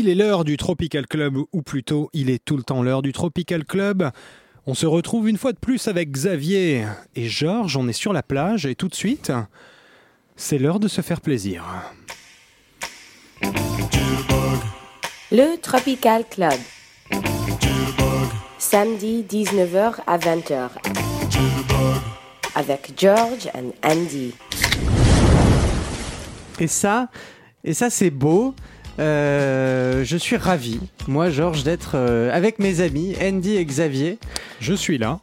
Il est l'heure du Tropical Club, ou plutôt, il est tout le temps l'heure du Tropical Club. On se retrouve une fois de plus avec Xavier et Georges, on est sur la plage et tout de suite, c'est l'heure de se faire plaisir. Le Tropical Club. Samedi 19h à 20h. Avec George and Andy. Et ça, et ça c'est beau. Euh, je suis ravi, moi Georges, d'être euh, avec mes amis Andy et Xavier. Je suis là.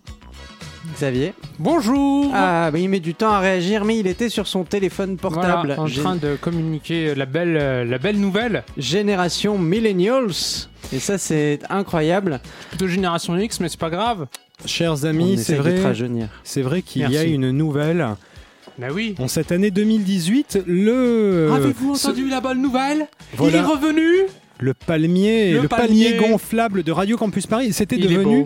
Xavier. Bonjour Ah, bah, il met du temps à réagir, mais il était sur son téléphone portable. Voilà, en Gé- train de communiquer la belle, euh, la belle nouvelle. Génération Millennials. Et ça, c'est incroyable. Plutôt génération X, mais c'est pas grave. Chers On amis, c'est essaye de te vrai, rajeunir. c'est vrai qu'il y a Merci. une nouvelle. Bah oui. En cette année 2018, le Avez-vous ce- entendu la bonne nouvelle? Voilà. Il est revenu le palmier, le, Le palmier. palmier. gonflable de Radio Campus Paris, c'était devenu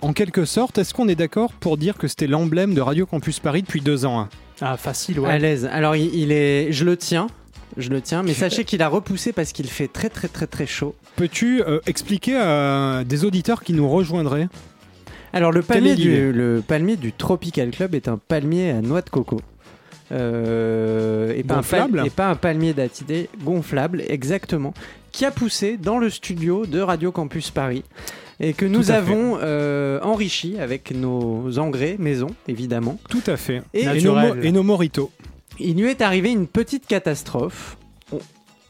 en quelque sorte, est-ce qu'on est d'accord pour dire que c'était l'emblème de Radio Campus Paris depuis deux ans hein? Ah, facile, À ouais. l'aise. Alors, il, il est. Je le tiens. Je le tiens, mais sachez qu'il a repoussé parce qu'il fait très très très très chaud. Peux-tu euh, expliquer à des auditeurs qui nous rejoindraient? Alors le palmier, du, le palmier du Tropical Club est un palmier à noix de coco. Euh, et, pas un pal- Gonflable et pas un palmier datidé gonflable, exactement, qui a poussé dans le studio de Radio Campus Paris et que nous avons euh, enrichi avec nos engrais maison, évidemment. Tout à fait. Et- et, nos, et nos moritos. Il lui est arrivé une petite catastrophe. On-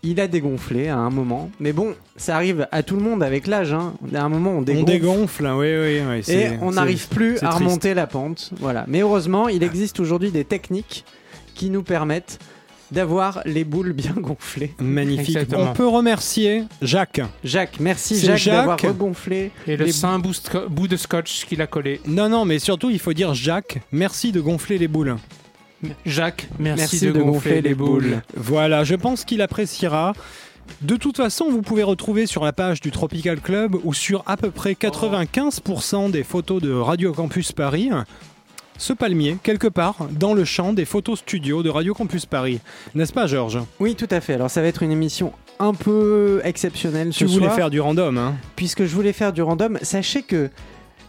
Il a dégonflé à un moment, mais bon, ça arrive à tout le monde avec l'âge. Hein. À un moment, on On dégonfle. dégonfle, hein, oui, oui, oui. Et on n'arrive plus à triste. remonter la pente. Voilà. Mais heureusement, il existe aujourd'hui des techniques qui nous permettent d'avoir les boules bien gonflées. Magnifique. Exactement. On peut remercier Jacques. Jacques, merci Jacques, Jacques. d'avoir regonflé. Et le les- saint bout de scotch qu'il a collé. Non, non, mais surtout, il faut dire Jacques, merci de gonfler les boules. Jacques, merci, de, gonfler, les boules. Voilà, je pense qu'il appréciera. De toute façon, vous pouvez retrouver sur la page du Tropical Club ou sur à peu près 95% des photos de Radio Campus Paris ce palmier quelque part dans le champ des photos studios de Radio Campus Paris. N'est-ce pas, Georges? Oui, tout à fait. Alors ça va être une émission un peu exceptionnelle Tu ce voulais soir, faire du random, hein? Puisque je voulais faire du random. Sachez que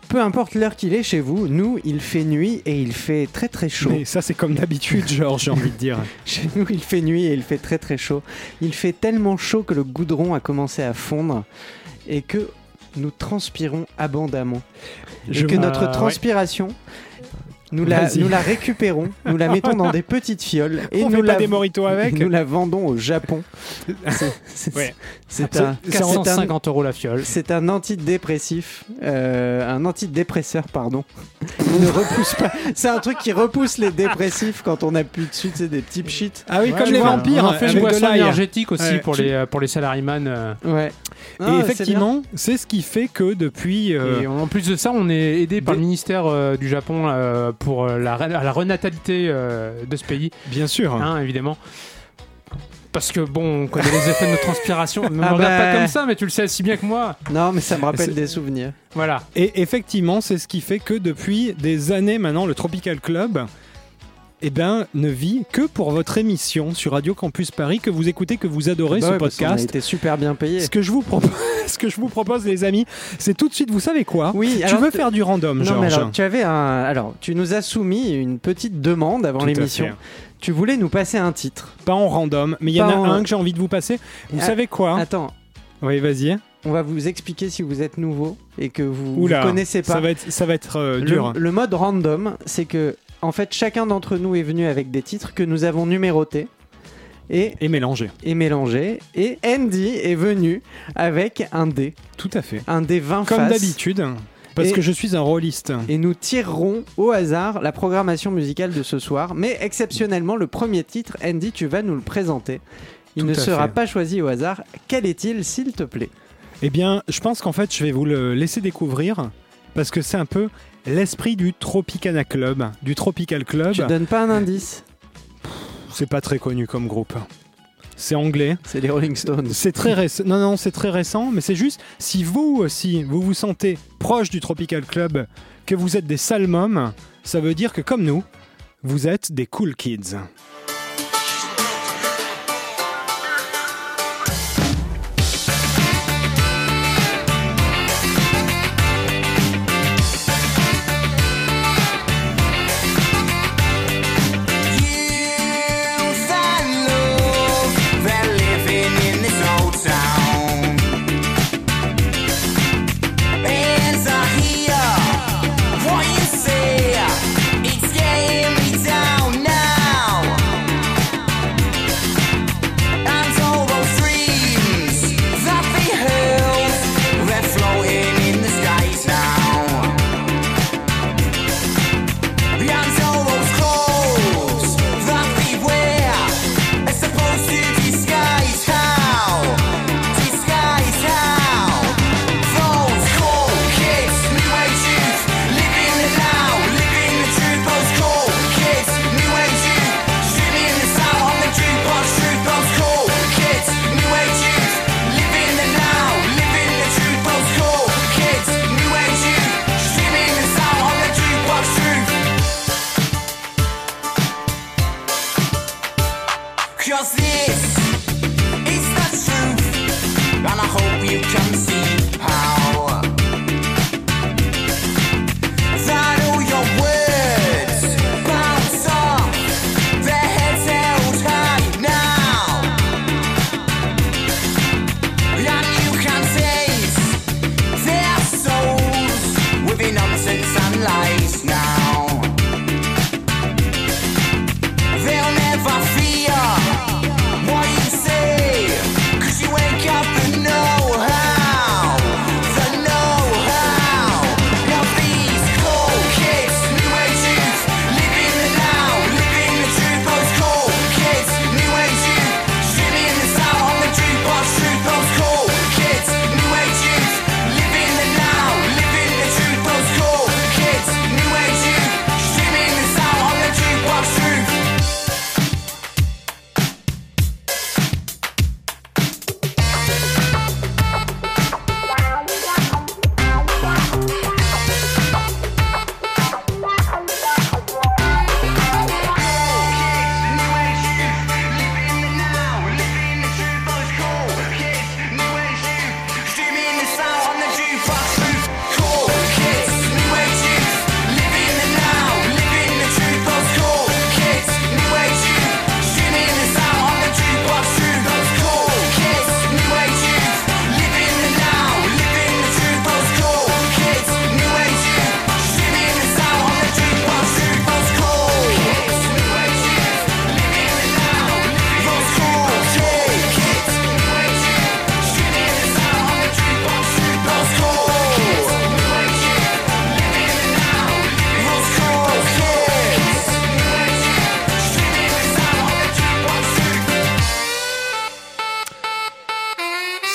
peu importe l'heure qu'il est chez vous, nous, il fait nuit et il fait très très chaud. Mais ça, c'est comme d'habitude, Georges, j'ai envie de dire. Chez nous, il fait nuit et il fait très très chaud. Il fait tellement chaud que le goudron a commencé à fondre et que nous transpirons abondamment. Je et que notre ouais. Nous, la, Vas-y. nous la récupérons, nous la mettons dans des petites fioles et On nous fait pas la, des moritos avec nous la vendons au Japon. C'est- Ouais. un, c'est en- c'est un- 450 euros la fiole. c'est un antidépressif, euh, un antidépresseur, pardon. Il ne repousse pas. C'est un truc qui repousse les dépressifs quand on appuie dessus, c'est des petits shit. Ah oui, Ouais, comme les vois, vampires, On en fait une boisson énergétique aussi Ouais. pour, les, pour les salaryman. euh. Ouais. Et Ah, effectivement, c'est ce qui fait que depuis... euh, Et en plus de ça, on est aidé par Des- le ministère euh, du Japon euh, pour euh, la, la renatalité euh, de ce pays, bien sûr. hein, évidemment. Parce que bon, on connaît les effets de notre transpiration. Ne me Ah regarde bah. pas comme ça, mais tu le sais si bien que moi. Non, mais ça me rappelle des souvenirs. Voilà. Et effectivement, c'est ce qui fait que depuis des années maintenant, le Tropical Club eh ben, ne vit que pour votre émission sur Radio Campus Paris que vous écoutez, que vous adorez Bah ce ouais, podcast. été super bien payé. Ce que, je vous propose, ce que je vous propose, les amis, c'est tout de suite, vous savez quoi? Oui, Tu veux faire du random, Non, mais Georges? alors, tu avais un. Alors, tu nous as soumis une petite demande avant l'émission. Tu voulais nous passer un titre. Pas en random, mais il y en a en- un que j'ai envie de vous passer. Vous Ah, savez quoi? Attends, Oui, vas-y. on va vous expliquer si vous êtes nouveau et que vous ne connaissez pas. ça va être, ça va être euh, Le- dur. Le, mode random, c'est que en fait chacun d'entre nous est venu avec des titres que nous avons numérotés et, Et mélangé. et mélangés. Et Andy est venu avec un dé, Tout à fait. un dé 20 Comme d'habitude, parce Et- que je suis un rôliste. Et nous tirerons au hasard la programmation musicale de ce soir. Mais exceptionnellement, le premier titre, Andy, tu vas nous le présenter. Il Tout ne sera fait. pas choisi au hasard. Quel est-il, s'il te plaît? Eh bien, je pense qu'en fait, je vais vous le laisser découvrir parce que c'est un peu l'esprit du Tropicana Club, du Tropical Club. Tu donnes pas un indice C'est pas très connu comme groupe. C'est anglais. C'est les Rolling Stones. C'est très récent. Non, non, c'est très récent, mais c'est juste si vous aussi vous vous sentez proche du Tropical Club, que vous êtes des salmums, ça veut dire que comme nous, vous êtes des cool kids.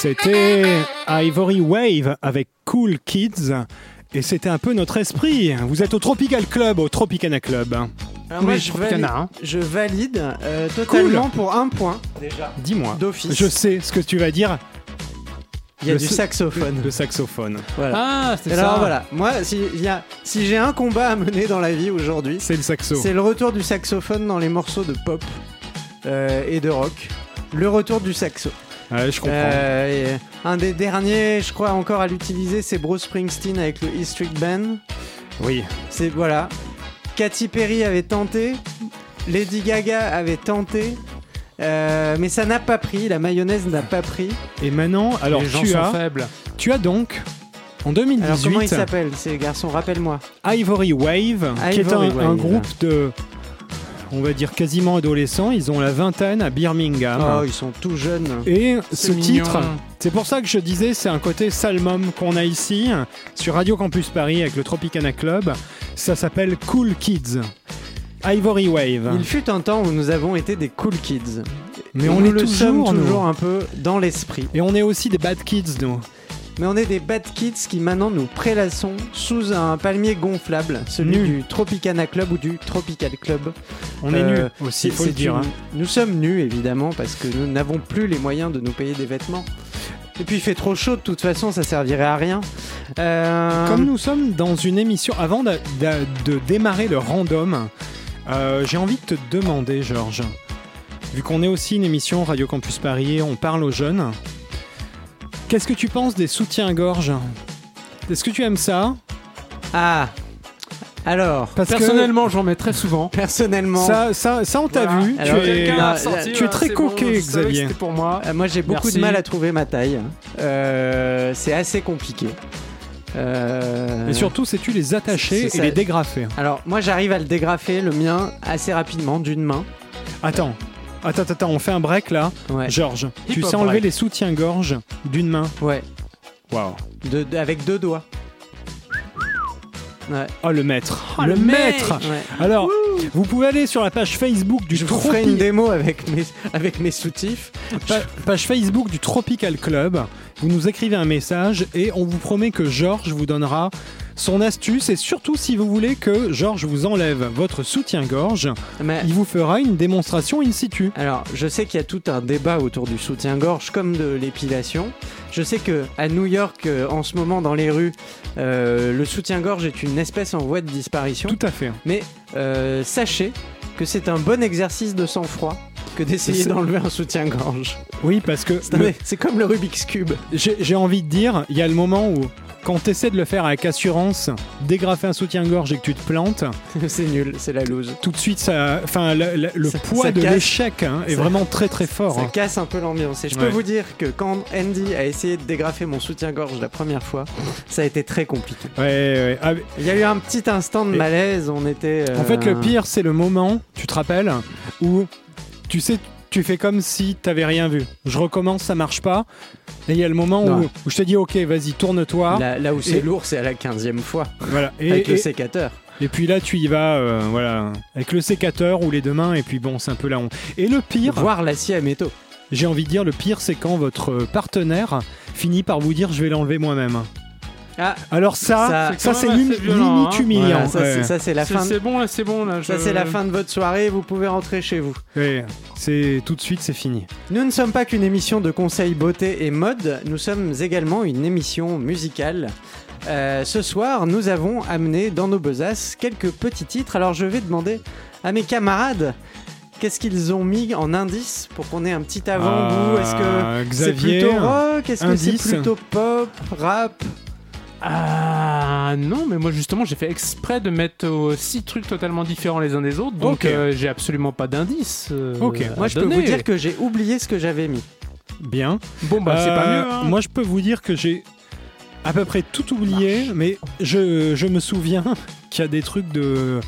C'était Ivory Wave avec Cool Kids. Et c'était un peu notre esprit. Vous êtes au Tropical Club, au Tropicana Club. Alors moi, je valide, je euh, totalement pour un point. Dis-moi. D'office. Je sais ce que tu vas dire. Il y a Le du sa- saxophone. Le saxophone. Voilà. Ah, c'est ça. alors voilà, moi, si, il y a- si j'ai un combat à mener dans la vie aujourd'hui, C'est le saxo. c'est le retour du saxophone dans les morceaux de pop euh, et de rock. Le retour du saxo. Ouais, je comprends. Euh, un des derniers, je crois, encore à l'utiliser, c'est Bruce Springsteen avec le E Street Band. Oui. C'est voilà. Katy Perry avait tenté, Lady Gaga avait tenté, euh, mais ça n'a pas pris. La mayonnaise n'a pas pris. Et maintenant, alors les gens tu sont as, faibles. tu as donc en Alors comment il 2018 s'appelle ces garçons? Rappelle-moi. Ivory Wave, qui est un, groupe de, on va dire quasiment adolescents. Ils ont la vingtaine à Birmingham. Oh, ils sont tout jeunes. Et ce mignon. titre, c'est pour ça que je disais, c'est un côté salmum qu'on a ici sur Radio Campus Paris avec le Tropicana Club. Ça s'appelle Cool Kids. Ivory Wave. Il fut un temps où nous avons été des cool kids. Mais on nous est le toujours, sommes nous. toujours un peu dans l'esprit. Et on est aussi des bad kids, nous. Mais on est des bad kids qui maintenant nous prélassons sous un palmier gonflable, celui du Tropicana Club ou du Tropical Club. On est Euh, nus aussi, il C'est- faut le dire. une- hein. Nous sommes nus évidemment parce que nous n'avons plus les moyens de nous payer des vêtements. Et puis il fait trop chaud de toute façon, ça servirait à rien. Euh, Comme nous sommes dans une émission, avant de, de- de démarrer le random, euh, j'ai envie de te demander, Georges, vu qu'on est aussi une émission Radio Campus Paris, on parle aux jeunes, qu'est-ce que tu penses des soutiens-gorge? Est-ce que tu aimes ça? Ah Alors, Parce que Personnellement, j'en mets très souvent. personnellement, ça, ça, ça, on t'a Voilà. vu. Alors, tu es, quelqu'un a sorti, tu es euh, très bon, coquet, Xavier. C'était pour moi. euh, moi j'ai beaucoup Merci. de mal à trouver ma taille. Euh, c'est assez compliqué. Euh, Et surtout, sais-tu les attacher et les dégrafer. Alors moi j'arrive à le dégrafer, le mien, assez rapidement d'une main. Attends, attends, attends, on fait un break là. Ouais, Georges, tu sais enlever break. les soutiens-gorge d'une main. ouais, Waouh. de- de- avec deux doigts. Ouais. Oh, le maître. Oh, le maître. Ouais. Alors, vous pouvez aller sur la page Facebook du Je vous ferai une démo avec mes, avec mes soutifs. pa- page Facebook du Tropical Club. Vous nous écrivez un message et on vous promet que Georges vous donnera son astuce et surtout si vous voulez que Georges vous enlève votre soutien-gorge, Mais, il vous fera une démonstration in situ. alors, je sais qu'il y a tout un débat autour du soutien-gorge comme de l'épilation. Je sais que à New York, euh, en ce moment, dans les rues, euh, le soutien-gorge est une espèce en voie de disparition. Tout à fait. Mais euh, sachez que c'est un bon exercice de sang-froid que d'essayer d'enlever un soutien-gorge. Oui, parce que C'est le- comme le Rubik's Cube. j'ai envie de dire, il y a le moment où, quand tu essaies de le faire avec assurance, dégrafer un soutien-gorge et que tu te plantes, c'est nul, c'est la loose. tout de suite, ça, enfin, le, le- le Ça- poids ça de l'échec hein, est vraiment très très fort. Ça hein. casse un peu l'ambiance. Et je Ouais. peux vous dire que quand Andy a essayé de dégrafer mon soutien-gorge la première fois, ça a été très compliqué. Ouais, ouais. Ah, Il y a eu un petit instant de malaise, on était... euh, En fait, le pire, c'est le moment, tu te rappelles, où tu sais, tu fais comme si t'avais rien vu. Je recommence, ça marche pas. Et il y a le moment où, où je te dis, ok, vas-y, tourne-toi. Là, là où c'est lourd, c'est à la 15e fois, Voilà. Et, avec le sécateur. et puis là, tu y vas, euh, voilà, avec le sécateur ou les deux mains. Et puis bon, c'est un peu la honte. Et le pire, Voir l'acier à métaux. j'ai envie de dire, le pire, c'est quand votre partenaire finit par vous dire, je vais l'enlever moi-même. Ah, Alors ça, Ça- ça, c'est violent, limite hein. humiliant. voilà, ça, ouais. c'est- ça, c'est la fin. c'est bon là, c'est bon là. Ça c'est la fin de votre soirée, vous pouvez rentrer chez vous. Ouais, c'est tout de suite, c'est fini. Nous ne sommes pas qu'une émission de conseils beauté et mode, nous sommes également une émission musicale. Euh, ce soir, nous avons amené dans nos besaces quelques petits titres. Alors je vais demander à mes camarades qu'est-ce qu'ils ont mis en indice pour qu'on ait un petit avant-goût? Est-ce que c'est Xavier, plutôt rock? Est-ce que c'est plutôt pop, rap? Ah non, mais moi justement j'ai fait exprès de mettre euh, six trucs totalement différents les uns des autres, donc Ok. euh, j'ai absolument pas d'indice. euh, Ok. à Moi je peux donner. vous dire que j'ai oublié ce que j'avais mis. bien. bon bah c'est Euh, pas mieux. Hein. Moi, je peux vous dire que j'ai à peu près tout oublié, mais je, je me souviens qu'il y a des trucs de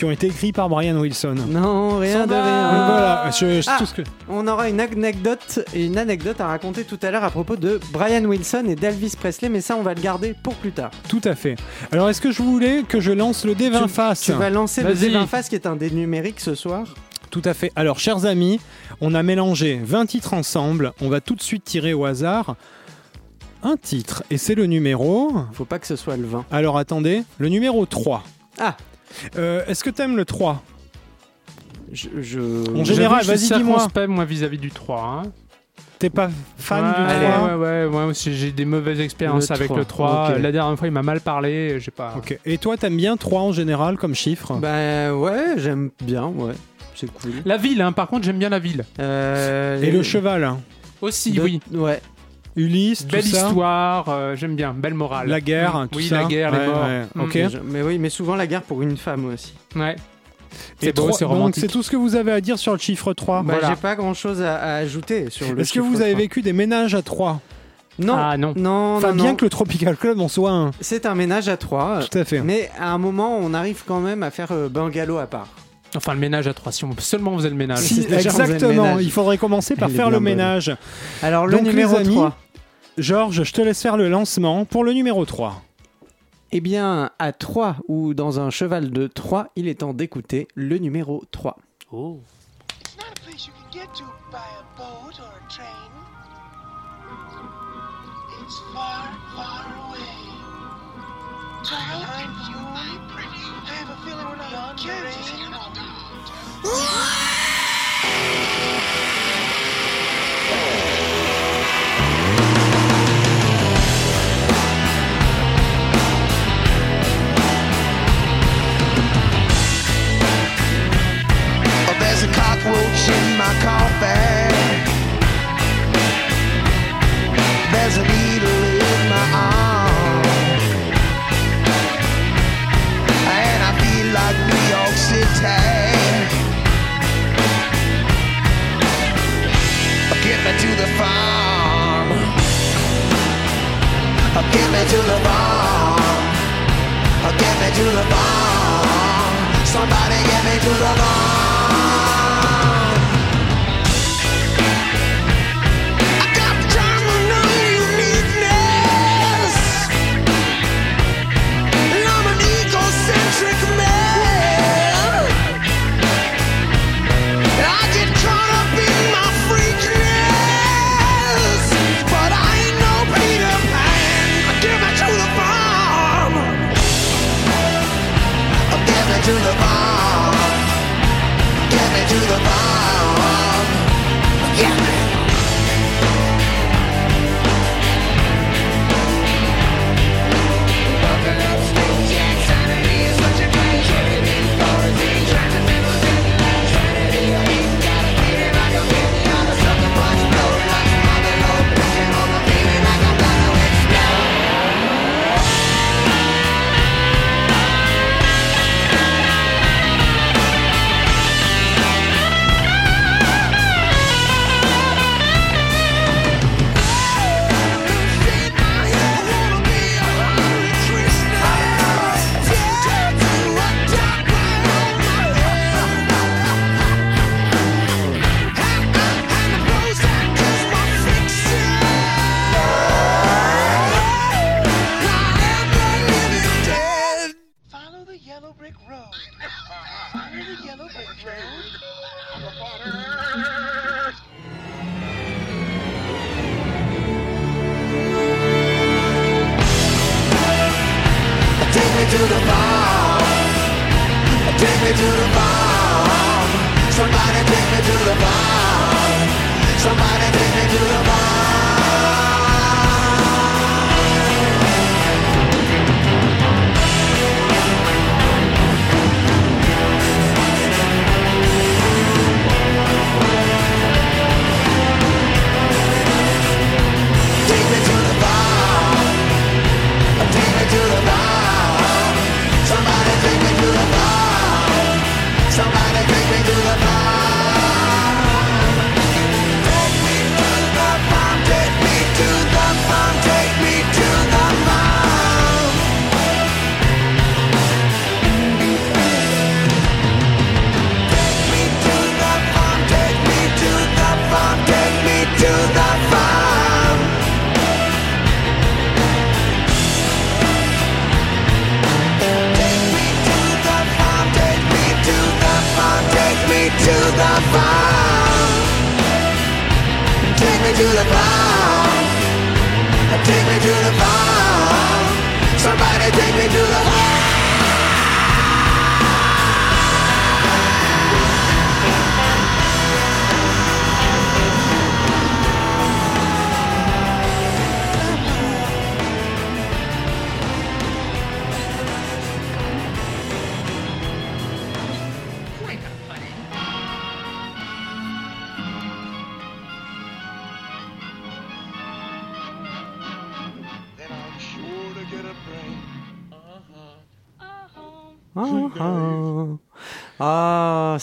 qui ont été écrits par Brian Wilson. Non, rien de rien. Donc voilà, je- je- Ah. tout ce que- On aura une anecdote et une anecdote à raconter tout à l'heure à propos de Brian Wilson et d'Elvis Presley, mais ça on va le garder pour plus tard. tout à fait. Alors, est-ce que je voulais que je lance le D20 Tu- face Tu vas lancer le Vas-y. D20 face qui est un dé numérique ce soir. Tout à fait. Alors, chers amis, on a mélangé 20 titres ensemble. On va tout de suite tirer au hasard un titre, et c'est le numéro. Faut pas que ce soit le 20. Alors, attendez, le numéro 3. Ah. Euh, est-ce que t'aimes le 3 Je, je- En général, je vas-y, dis-moi. circonspect, moi vis-à-vis du 3. Hein. T'es pas fan ouais, du Allez. 3 Ouais, ouais, ouais, moi aussi j'ai des mauvaises expériences Le avec 3, le 3. ok. La dernière fois il m'a mal parlé, j'ai pas. Ok. Et toi, t'aimes bien 3 en général comme chiffre? Bah ouais, j'aime bien, ouais. C'est cool. La ville, hein, par contre j'aime bien la ville. Euh, Et les- le cheval hein Aussi, de- oui. Ouais. Ulysse, tout Belle ça histoire, euh, j'aime bien, belle morale. La guerre, Mm. tout oui, ça la guerre, les Ouais, morts. ouais, Mm. Mais je- Mais oui, mais souvent la guerre pour une femme aussi. Ouais. C'est beau, c'est donc, romantique. c'est tout ce que vous avez à dire sur le chiffre 3. Bah, Voilà. J'ai pas grand chose à, à ajouter sur le Est-ce que chiffre vous avez 3. vécu des ménages à 3 Non. Ah non. Non, Enfin, non, bien non. que le Tropical Club en soit un. C'est un ménage à trois. Tout à fait. Mais à un moment, on arrive quand même à faire euh, bungalow à part. Enfin, le ménage à 3, si on seulement on faisait le ménage. Si. On faisait le exactement. ménage. Il faudrait commencer par Elle faire le bonne. ménage. Alors le Donc, les numéro amis, 3. Georges, je te laisse faire le lancement pour le numéro 3. Eh bien, à 3 ou dans un cheval de 3, il est temps d'écouter le numéro 3. Oh. It's not a place you can get to by a boat or a train. It's far, far away. Behind you, my pretty. I have a feeling we're not in cockroach in my coffee. Get me to the farm. Get me to the farm. Somebody get me to the farm.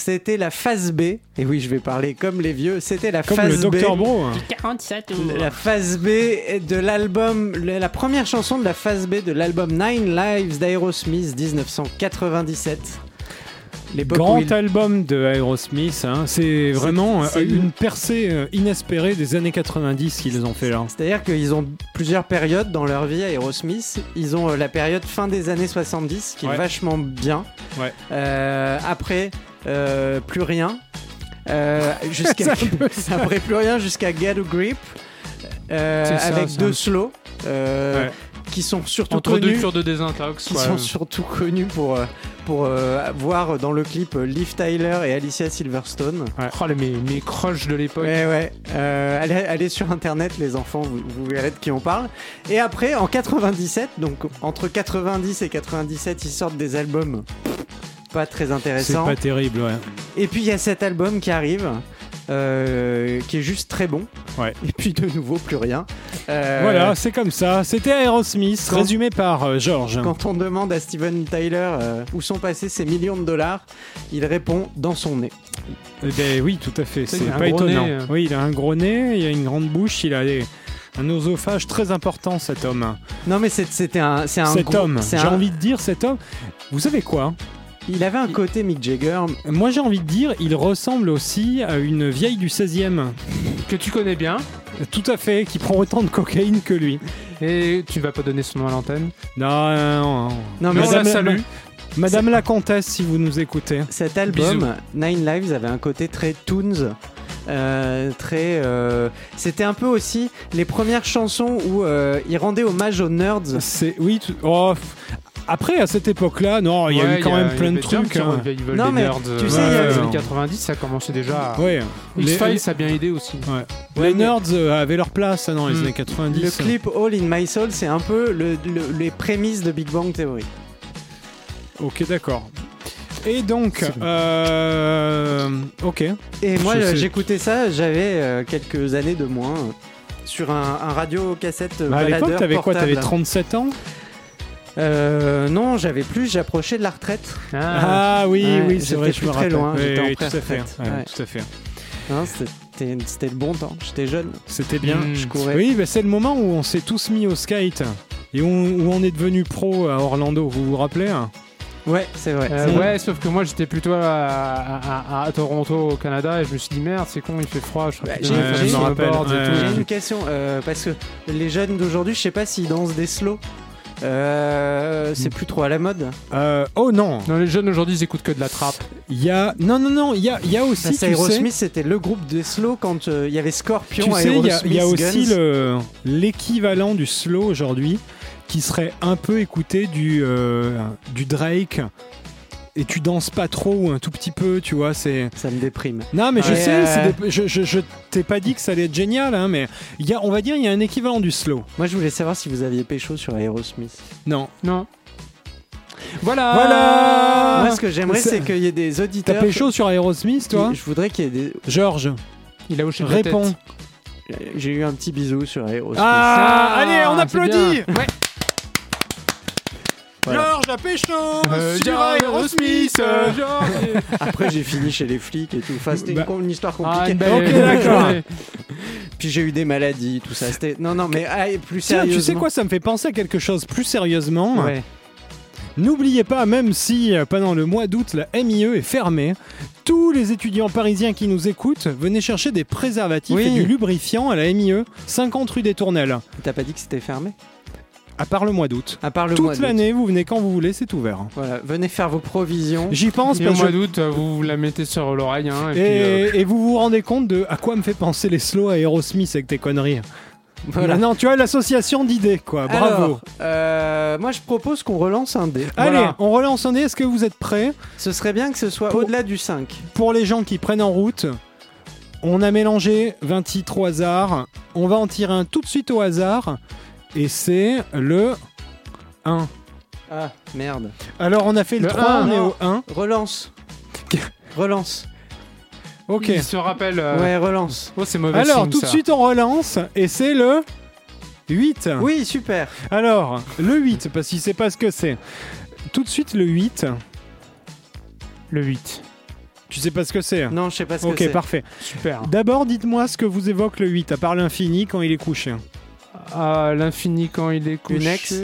C'était la phase B. Et oui, je vais parler comme les vieux. C'était la Comme phase le B. Bro. hein. 47 La phase B de l'album, la première chanson de la phase B de l'album Nine Lives d'Aerosmith 1997. L'époque où Grand il- album de Aerosmith, hein. c'est vraiment euh, une- une percée euh, inespérée des années 90 qu'ils ont fait là. C'est-à-dire qu'ils ont plusieurs périodes dans leur vie, Aerosmith. Ils ont euh, la période fin des années 70, qui Ouais. est vachement bien. Ouais. Euh, après, euh, plus rien. Euh, jusqu'à après plus rien jusqu'à Get a Grip euh, ça, avec deux un- slows euh, Ouais. qui sont surtout Entre deux connus cures de désintox. qui sont surtout connus pour pour euh, voir dans le clip Liv Tyler et Alicia Silverstone. Oh, les- mes, mes crushs de l'époque. Ouais, ouais. Euh, allez, allez sur internet, les enfants, vous, vous verrez de qui on parle. Et après, en 97, donc entre 90 et 97, ils sortent des albums pas très C'est intéressants. pas terrible, ouais. Et puis il y a cet album qui arrive. euh, qui est juste très bon. Ouais. Et puis de nouveau, plus rien. Euh, Voilà, c'est comme ça. C'était Aerosmith, Quand- résumé par euh, George. Quand on demande à Steven Tyler euh, où sont passés ces millions de dollars, il répond dans son nez. Eh ben oui, tout à fait. C'est C'est pas étonnant. nez, euh. Oui, il a un gros nez, il a une grande bouche, il a des- un oesophage très important, cet homme. Non, mais c'est- c'était un, c'est un cet gros- homme. c'est J'ai un- envie de dire cet homme. Vous savez quoi? Il avait un côté Mick Jagger. Moi, j'ai envie de dire, il ressemble aussi à une vieille du 16e. Que tu connais bien. Tout à fait, qui prend autant de cocaïne que lui. Et tu vas pas donner son nom à l'antenne? Non, non, non. Non, mais on la Madame, salue. Madame la comtesse, si vous nous écoutez. Cet album, Bisous. Nine Lives, avait un côté très Toons. euh, très. euh, C'était un peu aussi les premières chansons où euh, il rendait hommage aux nerds. C'est oui. tout- oh, Après, à cette époque-là, non, il y a eu quand même plein de trucs. hein. Non, mais nerds, tu euh, sais, il y a- dans les années 90, ça commençait déjà. à- Ouais. Les, X-Files, ça a bien aidé aussi. ouais. Les nerds euh, avaient leur place hein, dans les Mm. années 90. Le clip All in My Soul, c'est un peu le- le- les prémices de Big Bang Theory. Ok, d'accord. Et donc, euh, ok. Et moi, euh, j'écoutais ça, j'avais euh, quelques années de moins. euh, Sur un, un radio cassette Bah, à l'époque, t'avais quoi. T'avais 37 ans? Euh, Non, j'avais plus, j'approchais de la retraite. Ah, oui, Ouais, oui, c'est vrai, je plus me très loin, Oui, j'étais en oui, tout à fait. pré-retraite. ouais, Ouais. Tout à fait. C'était le bon temps, j'étais jeune, C'était bien. Mm. je courais. Oui, bah, c'est le moment où on s'est tous mis au skate et on- où on est devenu pro à Orlando. Vous vous rappelez hein? Ouais, c'est vrai. Euh, ouais, sauf que moi j'étais plutôt à, à- à- à Toronto, au Canada, et je me suis dit merde, c'est con, il fait froid, je serais Bah, j'ai- ouais. tout. J'ai une question, euh, parce que les jeunes d'aujourd'hui, je sais pas s'ils dansent des slow. Euh, c'est plus trop à la mode. Euh, Oh non, Non, les jeunes aujourd'hui ils écoutent que de la trappe. il y a non non non, il y a, il y a aussi Parce que Aerosmith, sais, c'était le groupe des slow quand euh, il y avait Scorpion, tu sais, il y a, Aerosmith, il y a aussi l'équivalent du slow aujourd'hui qui serait un peu du, euh, du Drake et tu danses pas trop ou un tout petit peu, tu vois, c'est... Ça me déprime. Non mais je Ouais. sais, des- je, je, je t'ai pas dit que ça allait être génial, hein, mais il y a, on va dire il y a un équivalent du slow. Moi, je voulais savoir si vous aviez pécho sur Aerosmith. Non. Non. Voilà. Voilà Moi, ce que j'aimerais, c'est- qu'il y ait des T'as auditeurs. pécho sur Aerosmith, toi Je voudrais qu'il y ait des. Georges, Il a hoché réponds. tête. J'ai eu un petit bisou sur Aerosmith. Ah, Ah, allez, on applaudit. Ouais. Voilà. Georges pécho Euh, sur George Aerosmith euh, George. Après, j'ai fini chez les flics et tout. Enfin, c'était Bah. une, histoire Ah, compliquée. Ok, d'accord. Puis j'ai eu des maladies, tout ça. C'était. Non, non, mais ah, plus Tiens, sérieusement. tu sais quoi, ça me fait penser à quelque chose plus sérieusement. Ouais. N'oubliez pas, même si euh, pendant le mois d'août la MIE est fermée, tous les étudiants parisiens qui nous écoutent, venez chercher des préservatifs Oui. et du lubrifiant à la MIE, 50 rue des Tournelles. T'as pas dit que c'était fermé? À part le mois d'août. À part le mois Toute l'année, vous venez quand vous voulez, c'est ouvert. Voilà, venez faire vos provisions. J'y pense Et au mois d'août, euh, vous vous la mettez sur l'oreille. Hein, et puis, euh, et, vous vous rendez compte de à quoi me fait penser les slow à Aerosmith avec tes conneries. Voilà. Non, tu vois l'association d'idées, quoi. Bravo. Alors, euh, moi, je propose qu'on relance un dé. Allez, voilà. on relance un dé. Est-ce que vous êtes prêts? Ce serait bien que ce soit Pour- au-delà du 5. Pour les gens qui prennent en route, on a mélangé 20 titres au hasard. On va en tirer un tout de suite au hasard. Et c'est le 1. Ah, merde. Alors, on a fait le, Le 3, un, on est au 1. Relance. relance. Ok. Il se rappelle. euh, Ouais, relance. Oh, c'est mauvais Alors, signe, tout de suite, on relance. Et c'est le 8. Oui, super. Alors, le 8, parce qu'il sait pas ce que c'est. Tout de suite, le 8. Le 8. Tu sais pas ce que c'est Non, je sais pas ce que Ok, c'est. parfait. Super. D'abord, dites-moi ce que vous évoque le 8, à part l'infini quand il est couché. À l'infini quand il est couché. Une ex.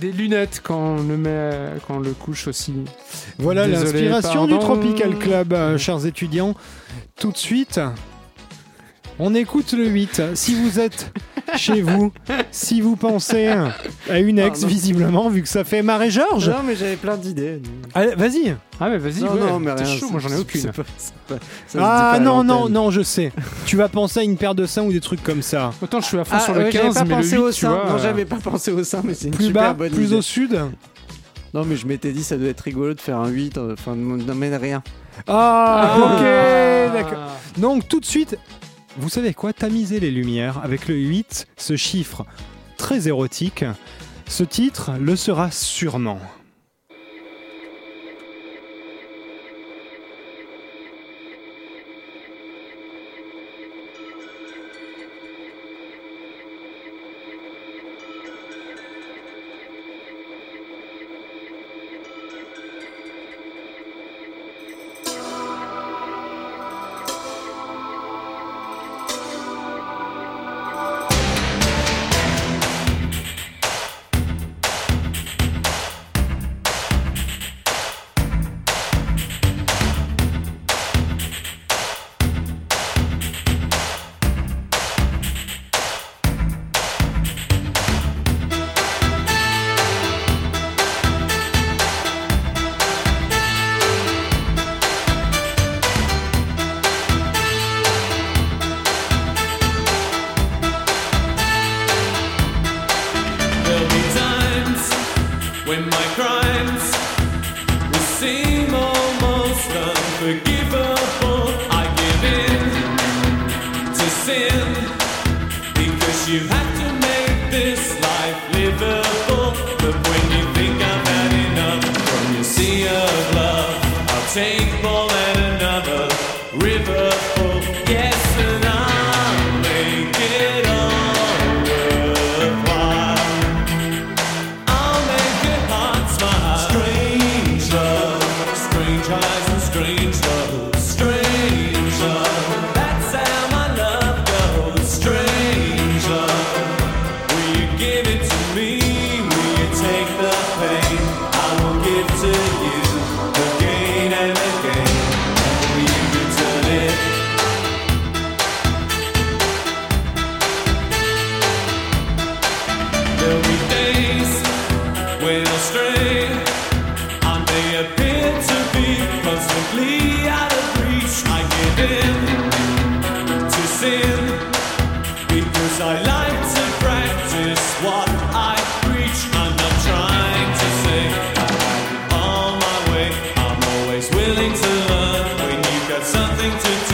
Des lunettes quand on le met, quand on le couche aussi. Voilà l'inspiration du. Tropical Club, euh, chers étudiants. Tout de suite, on écoute le 8. Si vous êtes chez vous, si vous pensez à une ex, visiblement, vu que ça fait marrer Georges. Non, mais j'avais plein d'idées. Allez, vas-y. Ah, mais vas-y, Non, ouais, non, mais rien. chaud, moi j'en ai aucune. pas- pas- Ah non, non, non, je sais. tu vas penser à une paire de seins ou des trucs comme ça. Autant je suis à fond Ah, sur le ouais, j'avais 15, pas mais le pensé 8, au tu sein. vois. Non, euh, j'avais pas pensé au sein, mais c'est une Plus super bas, bonne plus idée. au sud. Non, mais je m'étais dit, ça doit être rigolo de faire un 8. euh, Enfin, non, mais rien. Ah, Ah. ok, d'accord. Donc tout de suite, vous savez quoi Tamiser les lumières avec le 8, ce chiffre très érotique. Ce titre le sera sûrement. nothing to do.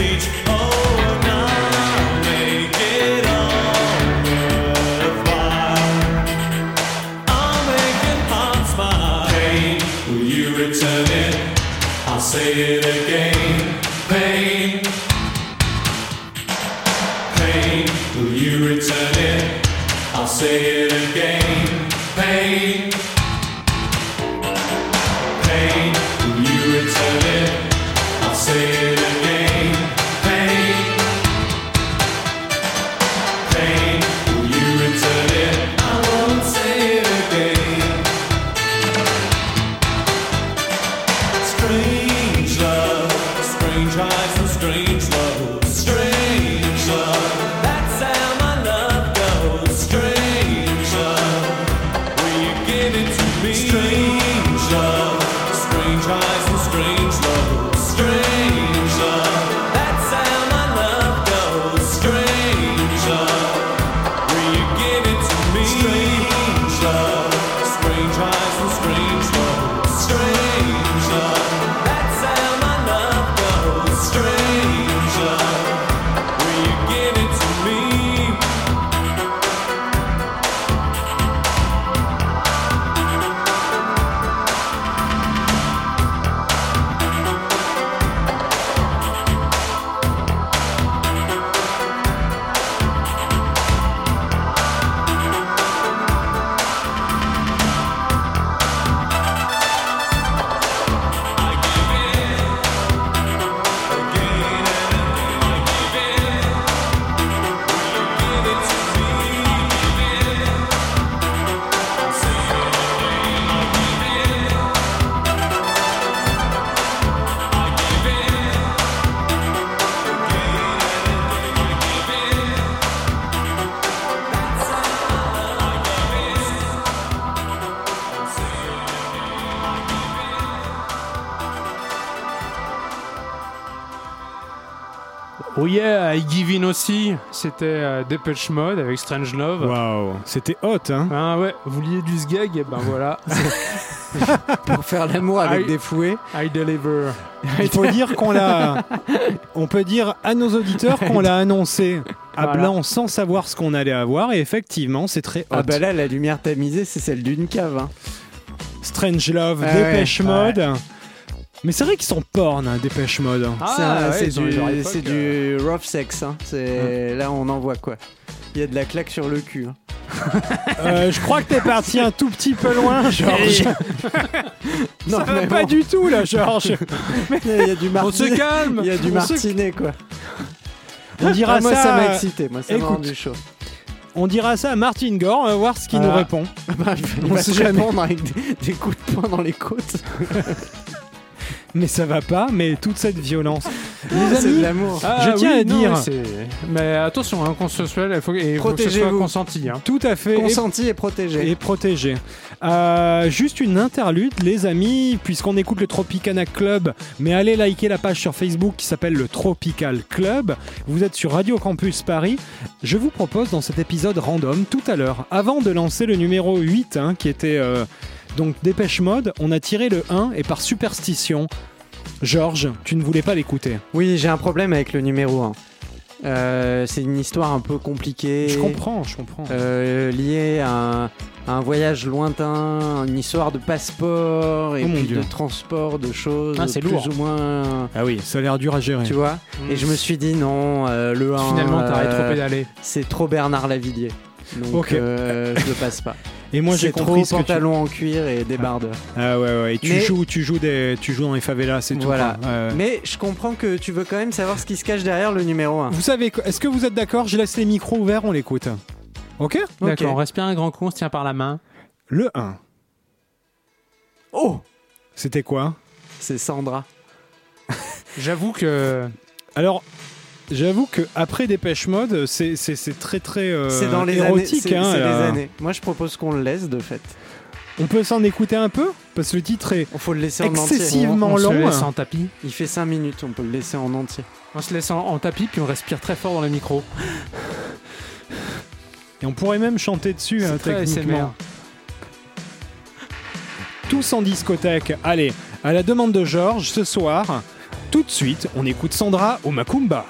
Oh yeah, I Give In aussi. C'était euh, Depeche Mode avec Strange Love. Waouh, c'était hot, hein Ah ouais, vous vouliez du sgeg Et ben voilà, Pour faire l'amour avec des fouets. I deliver. Il faut dire qu'on l'a. On peut dire à nos auditeurs qu'on l'a annoncé à Voilà. blanc sans savoir ce qu'on allait avoir, et effectivement, c'est très hot. Ah bah là, la lumière tamisée, c'est celle d'une cave. hein. Strange Love, Ah Dépêche ouais, Mode. Mais c'est vrai qu'ils sont porn, hein, Dépêche Mode. c'est ouais, c'est du, c'est euh. du rough sex. hein. C'est Là, on en voit quoi. Il y a de la claque sur le cul. hein. Euh, je crois que t'es parti un tout petit peu loin, Georges. Non, Ça va mais pas bon, du tout, là, Georges. Il y a du On se calme Il y a du On se- martinet, quoi. On dira Ah, moi, ça, ça m'a excité. Moi, ça m'a écoute. rendu chaud. On dira ça à Martin Gore, on va voir ce qu'il nous répond. Bah, il On va sait se jamais. répondre avec des, des coups de poing dans les côtes. Mais ça va pas, mais toute cette violence. Les C'est de amis, l'amour. Ah, Je tiens oui, à non, dire- mais attention, hein, consensuel, il faut, et faut que ce soit Protégez-vous. consenti. Hein. tout à fait. Et Consenti et protégé. et protégé. Euh, juste une interlude, les amis, puisqu'on écoute le Tropicana Club, mais allez liker la page sur Facebook qui s'appelle le Tropical Club. Vous êtes sur Radio Campus Paris. Je vous propose dans cet épisode random, tout à l'heure, avant de lancer le numéro 8, hein, qui était euh, donc Dépêche Mode, on a tiré le 1 et par superstition, Georges, tu ne voulais pas l'écouter. Oui, j'ai un problème avec le numéro 1. Euh, c'est une histoire un peu compliquée. Je comprends, je comprends. Euh, liée à un, à un voyage lointain, une histoire de passeport et Oh puis de transport de choses Ah, c'est plus lourd. ou moins. Ah oui, ça a l'air dur à gérer. Tu vois Et je me suis dit non, euh, le 1, Finalement, t'arrêtes euh, trop pédalé. c'est trop Bernard Lavillier. Donc Ok. euh, je le passe pas. Et moi j'ai compris trop ce que tu... pantalon en cuir et débardeur. Ah ouais ouais, et tu Mais- joues tu joues des tu joues dans les favelas, c'est tout. Voilà. Mais je comprends que tu veux quand même savoir ce qui se cache derrière le numéro 1. Vous savez, quoi- est-ce que vous êtes d'accord? Je laisse les micros ouverts, on l'écoute. Ok? D'accord, on respire un grand coup, on se tient par la main. Le 1, Oh c'était quoi? C'est Sandra. J'avoue que. Alors, j'avoue que après Dépêche Mode, c'est très très euh, c'est dans les érotique. années. Hein, les années. Moi je propose qu'on le laisse de fait. On peut s'en écouter un peu? Parce que le titre est... Il faut le laisser en entier. Excessivement on, on se long. laisse en tapis. Il fait 5 minutes, on peut le laisser en entier. On se laisse en, en tapis, puis on respire très fort dans le micro. Et on pourrait même chanter dessus, hein, très techniquement. Tous en discothèque. Allez, à la demande de Georges, ce soir, tout de suite, on écoute Sandra au Macumba.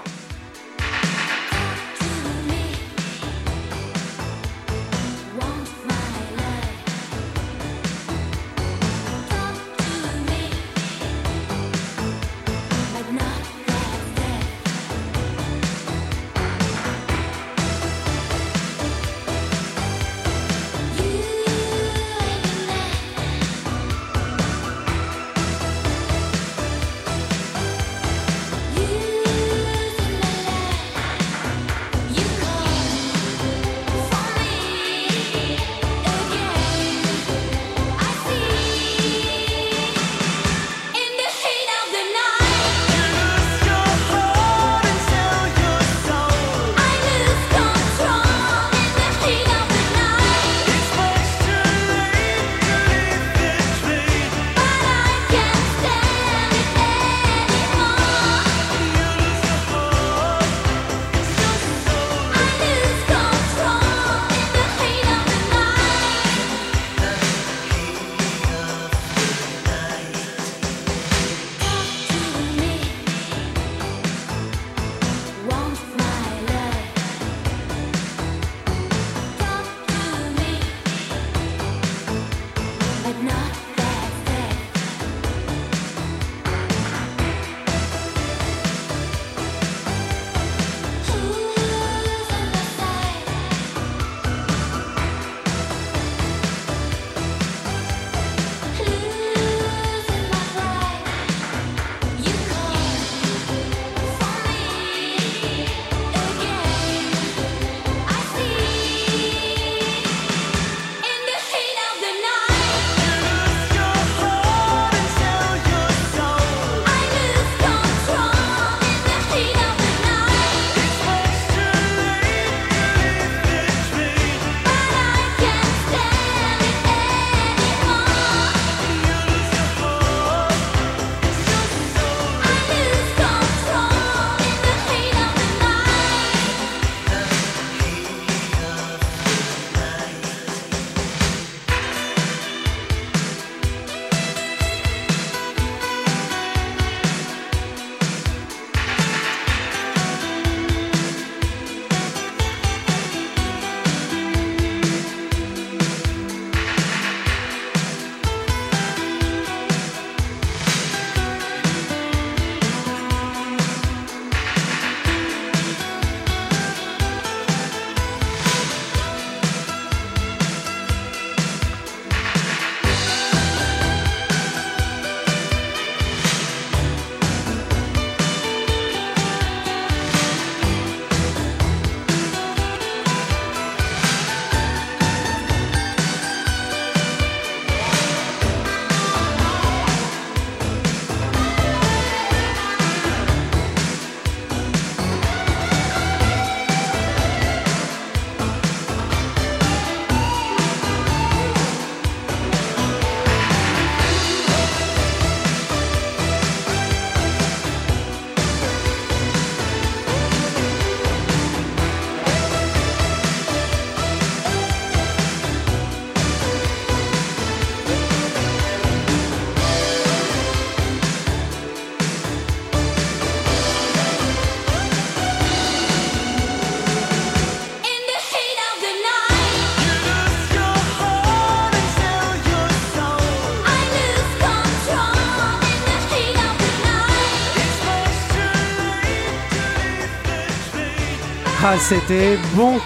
Ah, c'était bon.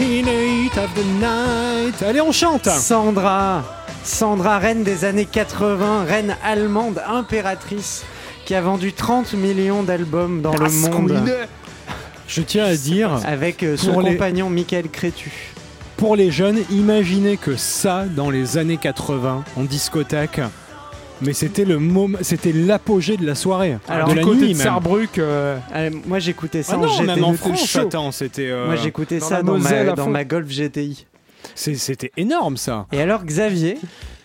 In the of the night. Allez, on chante. Sandra, Sandra, reine des années 80, reine allemande, impératrice, qui a vendu 30 millions d'albums dans le monde, Je tiens à dire, avec euh, son Pour les- compagnon Michael Crétu. pour les jeunes, imaginez que ça, dans les années 80, en discothèque, mais c'était le moment, c'était l'apogée de la soirée, Alors, de du la côté nuit de. Sarrebruck, euh, Euh, moi, j'écoutais ça Ah en non, GTI. même en c'était France, chaud. attends, c'était. euh, Moi, j'écoutais dans ça dans Moselle ma, dans ma Golf GTI. c'était énorme ça. Et alors, Xavier,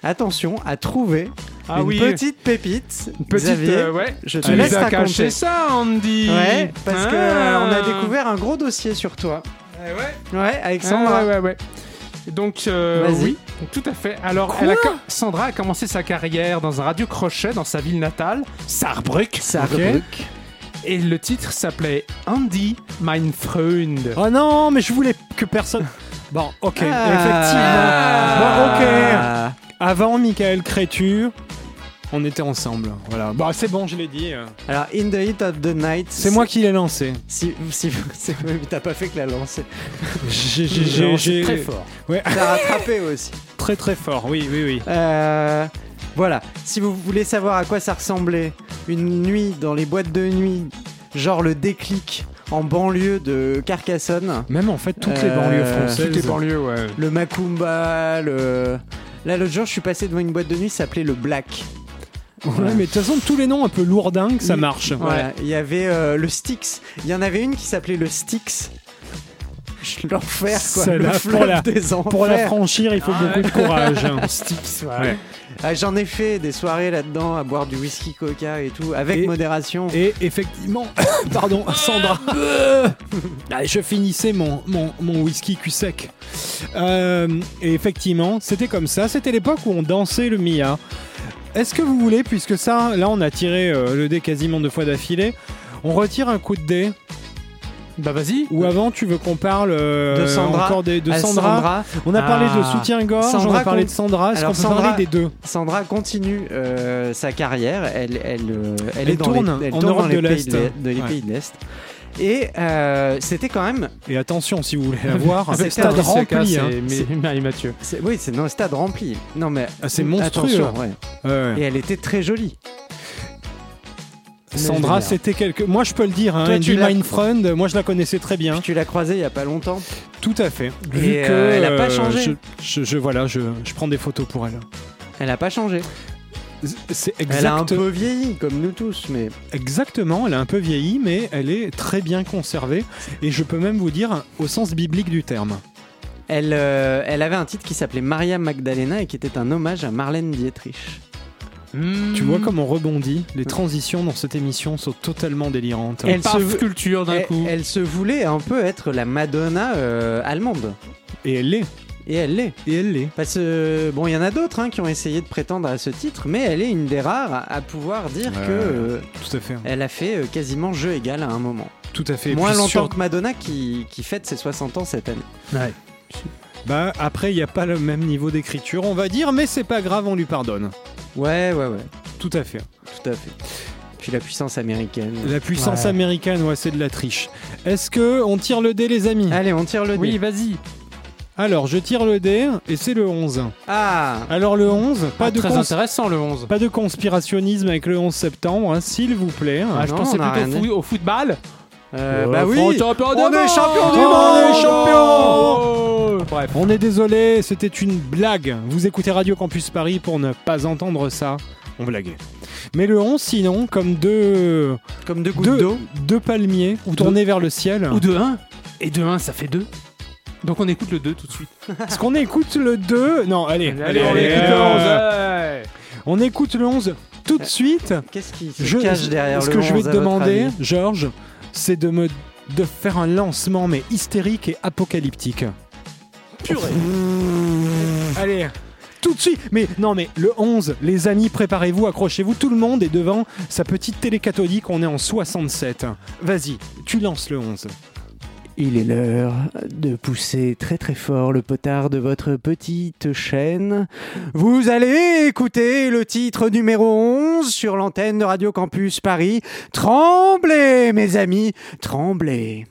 attention, a trouvé ah une oui, petite pépite. une petite, Xavier, euh, ouais. je te laisse raconter. caché ça, Andy. Ouais, parce que euh, Ah. on a découvert un gros dossier sur toi. ouais. Ouais, avec Sandra. Ah, ouais, ouais, ouais. Donc, euh, Vas-y. oui, tout à fait. Alors, elle a co- Sandra a commencé sa carrière dans un radio crochet dans sa ville natale, Saarbrück. Sarrebruck. Et le titre s'appelait Andy, mein Freund. Oh non, mais je voulais que personne. Bon, ok, Ah. effectivement. Bon, ok. Avant Michael Crétu, on était ensemble. Voilà. Bah, c'est bon, je l'ai dit. Alors, In the Heat of the Night. C'est moi qui l'ai lancé. Si, si, t'as pas fait que la lancer. J'ai très fort. Ouais, T'as rattrapé aussi. très très fort. Oui, oui, oui. Euh, voilà. Si vous voulez savoir à quoi ça ressemblait une nuit dans les boîtes de nuit, genre le déclic en banlieue de Carcassonne, Même en fait, toutes les Euh, banlieues françaises. Toutes les banlieues, ouais. le Macumba, le. Là, l'autre jour, je suis passé devant une boîte de nuit, ça s'appelait le Black. Ouais, mais de toute façon, tous les noms un peu lourdingues, ça marche. Voilà. Il y avait euh, le Styx. Il y en avait une qui s'appelait le Styx. Je- L'enfer, quoi. Celle-là, Le pour fleuve la- des enfers. Pour la franchir, il faut beaucoup de courage. Styx, ouais. Ouais. Ah, J'en ai fait des soirées là-dedans à boire du whisky coca et tout, avec Et- modération. Et effectivement, pardon, Sandra, Ah, je finissais mon, mon, mon whisky cul sec. Euh, et effectivement, c'était comme ça. C'était l'époque où on dansait le Mia. Est-ce que vous voulez, puisque ça, là, on a tiré euh, le dé quasiment deux fois d'affilée, on retire un coup de dé Bah, vas-y. Ou avant, tu veux qu'on parle euh, De Sandra. encore des, de Ah, Sandra. On a parlé de Ah. soutien-gorge, on Sandra a parlé de Sandra. Est-ce qu'on peut Sandra- parler des deux? Sandra continue euh, sa carrière. Elle, elle, euh, elle, Elle est dans tourne les, elle en tourne Europe dans les de pays l'Est. de l'Est- de les Ouais. pays de l'Est. Et euh, c'était quand même. Et attention, si vous voulez la voir, C'était stade rempli. hein. C'est Marie Mathieu. c'est- Oui, c'est dans le stade rempli. Non, mais. Ah, c'est monstrueux. Attention, ouais. Ouais. Et elle était très jolie. Sandra, je c'était quelque. Moi, je peux le dire, hein, Toi, tu Andy l'as- Mindfriend, moi, je la connaissais très bien. Puis tu l'as croisée il y a pas longtemps. Tout à fait. Vu Et, que euh, elle a pas euh, changé. Je, je- je- voilà, je, je prends des photos pour elle. Elle a pas changé. C'est Elle a un exact, peu vieilli, comme nous tous, mais. exactement. Elle a un peu vieilli, mais elle est très bien conservée. Et je peux même vous dire au sens biblique du terme. Elle, euh, elle avait un titre qui s'appelait Maria Magdalena et qui était un hommage à Marlène Dietrich. Tu vois comme on rebondit. Les transitions dans cette émission sont totalement délirantes. Elle se- culture d'un Elle, coup. elle se voulait un peu être la Madonna euh, allemande. Et elle l'est. Et elle l'est. Et elle l'est. Parce que, bon, il y en a d'autres hein, qui ont essayé de prétendre à ce titre, mais elle est une des rares à, à pouvoir dire Ouais. que euh, Tout à fait. elle a fait euh, quasiment jeu égal à un moment. Tout à fait. Et Moins puis longtemps sur- que Madonna qui, qui fête ses 60 ans cette année. Bah après, il n'y a pas le même niveau d'écriture, on va dire, mais c'est pas grave, on lui pardonne. Ouais, ouais, ouais, Tout à fait. tout à fait. Puis la puissance américaine. La puissance Ouais. américaine, ouais, c'est de la triche. Est-ce que on tire le dé, les amis? Allez, on tire le dé. Oui, vas-y. Alors, je tire le dé et c'est le 11. Ah Alors le 11, pas, Ah, de, très cons- intéressant le 11. pas de conspirationnisme avec le 11 septembre, hein, s'il vous plaît. Ah, je non, pensais plutôt au, foot- au football. Euh, Euh, Bah oui On est monde champion du On est monde champion Bref. On est désolé, c'était une blague. Vous écoutez Radio Campus Paris pour ne pas entendre ça. On blaguait. Mais le 11, sinon, comme deux, Comme deux gouttes deux, d'eau. deux palmiers tournés vers le ciel. Ou de 1. Et de 1, ça fait 2. Donc on écoute le 2 tout de suite. Est-ce qu'on écoute le 2 Non, allez, allez, on allez, écoute euh, le 11. ouais. On écoute le 11 tout de suite. Qu'est-ce qui se Je, cache derrière ce le que je vais 11, te demander, Georges, c'est de me de faire un lancement mais hystérique et apocalyptique. Purée. Allez, tout de suite. Mais non, mais le 11, les amis, préparez-vous, accrochez-vous. Tout le monde est devant sa petite télé catholique. On est en 67. Vas-y, tu lances le 11. Il est l'heure de pousser très très fort le potard de votre petite chaîne. Vous allez écouter le titre numéro 11 sur l'antenne de Radio Campus Paris. Tremblez mes amis, tremblez.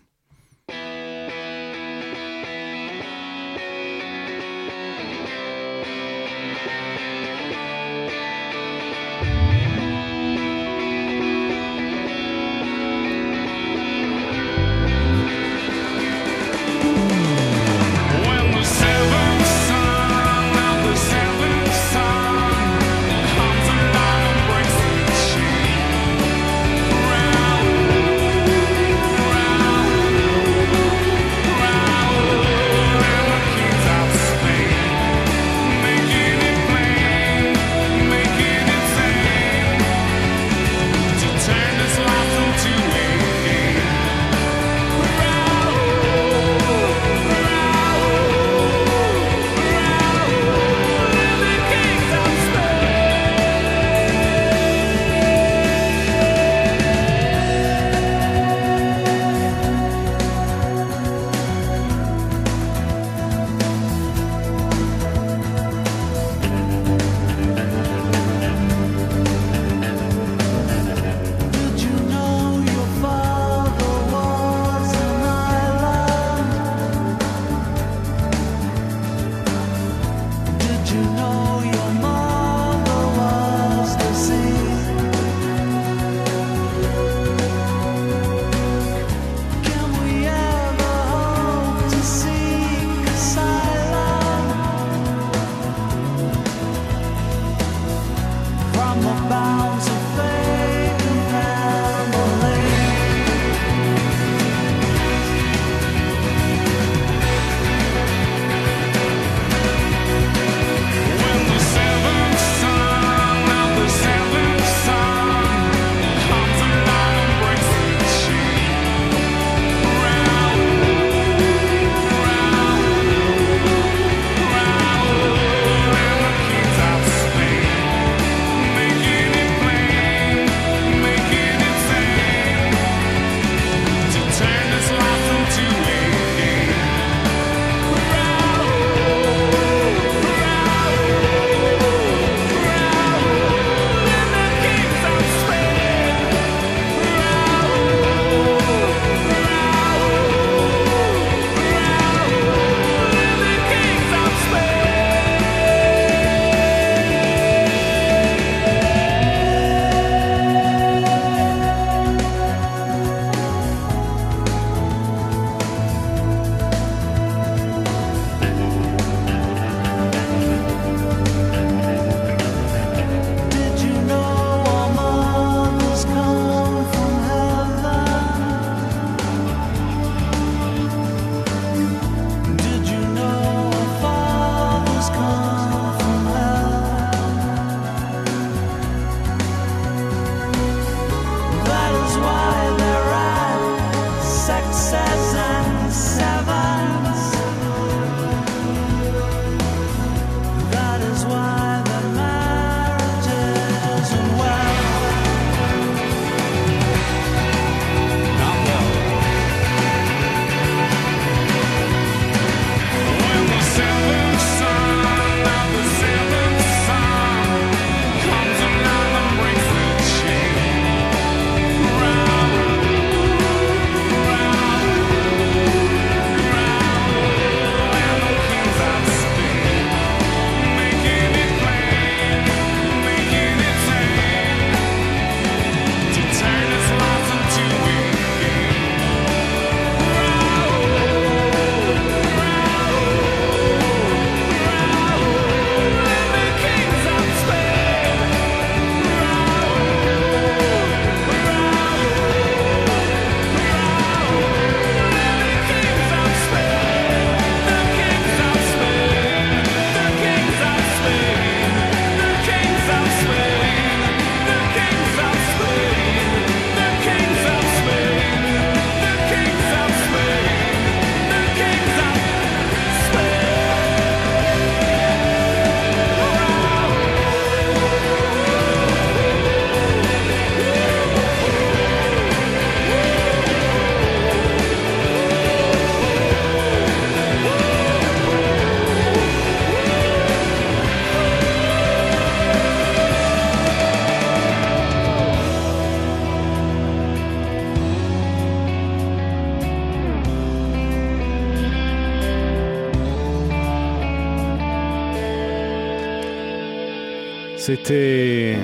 C'était